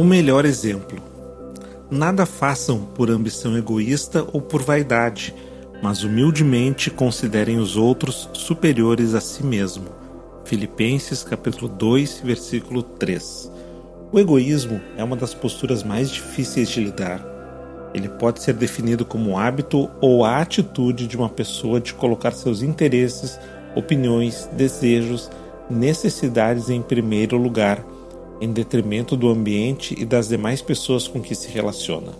O melhor exemplo. Nada façam por ambição egoísta ou por vaidade, mas humildemente considerem os outros superiores a si mesmo. Filipenses capítulo 2, versículo 3. O egoísmo é uma das posturas mais difíceis de lidar. Ele pode ser definido como o hábito ou a atitude de uma pessoa de colocar seus interesses, opiniões, desejos, necessidades em primeiro lugar, em detrimento do ambiente e das demais pessoas com que se relaciona.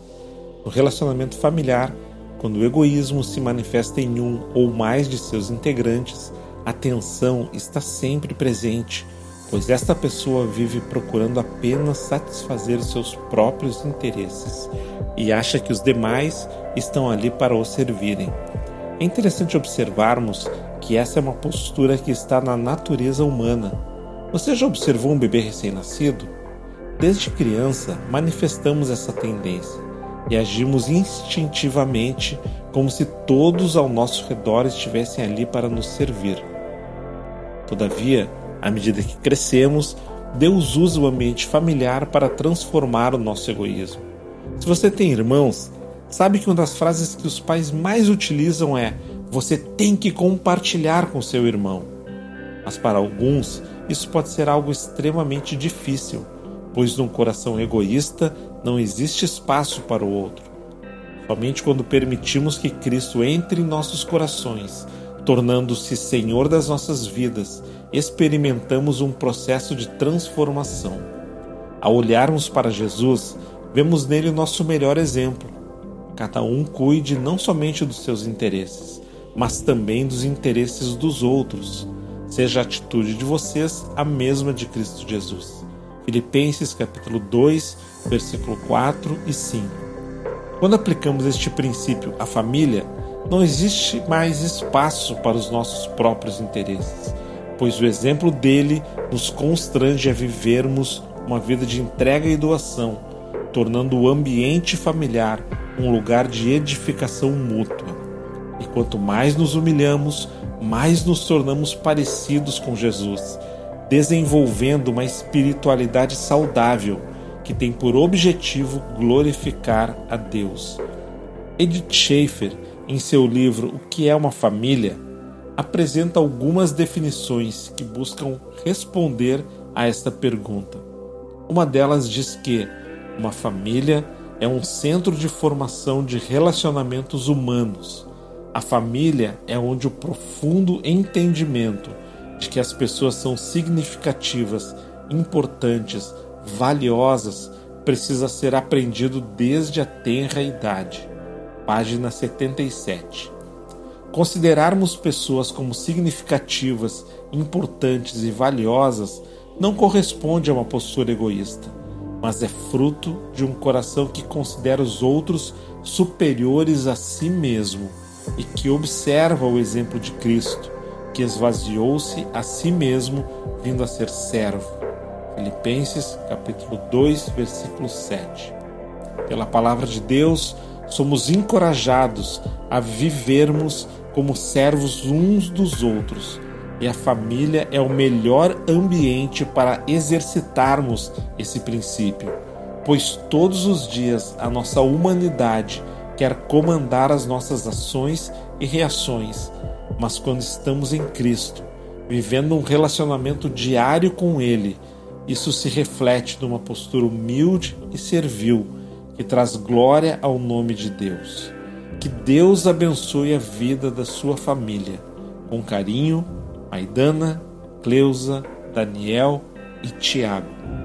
No relacionamento familiar, quando o egoísmo se manifesta em um ou mais de seus integrantes, a tensão está sempre presente pois esta pessoa vive procurando apenas satisfazer seus próprios interesses e acha que os demais estão ali para o servirem. É interessante observarmos que essa é uma postura que está na natureza humana. Você já observou um bebê recém-nascido? Desde criança, manifestamos essa tendência e agimos instintivamente como se todos ao nosso redor estivessem ali para nos servir. Todavia, à medida que crescemos, Deus usa o ambiente familiar para transformar o nosso egoísmo. Se você tem irmãos, sabe que uma das frases que os pais mais utilizam é: você tem que compartilhar com seu irmão. Mas para alguns, isso pode ser algo extremamente difícil, pois num coração egoísta não existe espaço para o outro. Somente quando permitimos que Cristo entre em nossos corações tornando-se Senhor das nossas vidas, experimentamos um processo de transformação. Ao olharmos para Jesus, vemos nele o nosso melhor exemplo. Cada um cuide não somente dos seus interesses, mas também dos interesses dos outros. Seja a atitude de vocês a mesma de Cristo Jesus. Filipenses capítulo 2, versículo 4 e 5. Quando aplicamos este princípio à família, não existe mais espaço para os nossos próprios interesses, pois o exemplo dele nos constrange a vivermos uma vida de entrega e doação, tornando o ambiente familiar um lugar de edificação mútua. Quanto mais nos humilhamos, mais nos tornamos parecidos com Jesus, desenvolvendo uma espiritualidade saudável que tem por objetivo glorificar a Deus. Edith Schaefer em seu livro O que é uma família, apresenta algumas definições que buscam responder a esta pergunta. Uma delas diz que uma família é um centro de formação de relacionamentos humanos. A família é onde o profundo entendimento de que as pessoas são significativas, importantes, valiosas, precisa ser aprendido desde a tenra idade página 77. Considerarmos pessoas como significativas, importantes e valiosas não corresponde a uma postura egoísta, mas é fruto de um coração que considera os outros superiores a si mesmo e que observa o exemplo de Cristo, que esvaziou-se a si mesmo, vindo a ser servo. Filipenses capítulo 2, versículo 7. Pela palavra de Deus, somos encorajados a vivermos como servos uns dos outros. E a família é o melhor ambiente para exercitarmos esse princípio, pois todos os dias a nossa humanidade quer comandar as nossas ações e reações, mas quando estamos em Cristo, vivendo um relacionamento diário com Ele, isso se reflete numa postura humilde e servil que traz glória ao nome de Deus. Que Deus abençoe a vida da sua família. Com carinho, Maidana, Cleusa, Daniel e Tiago.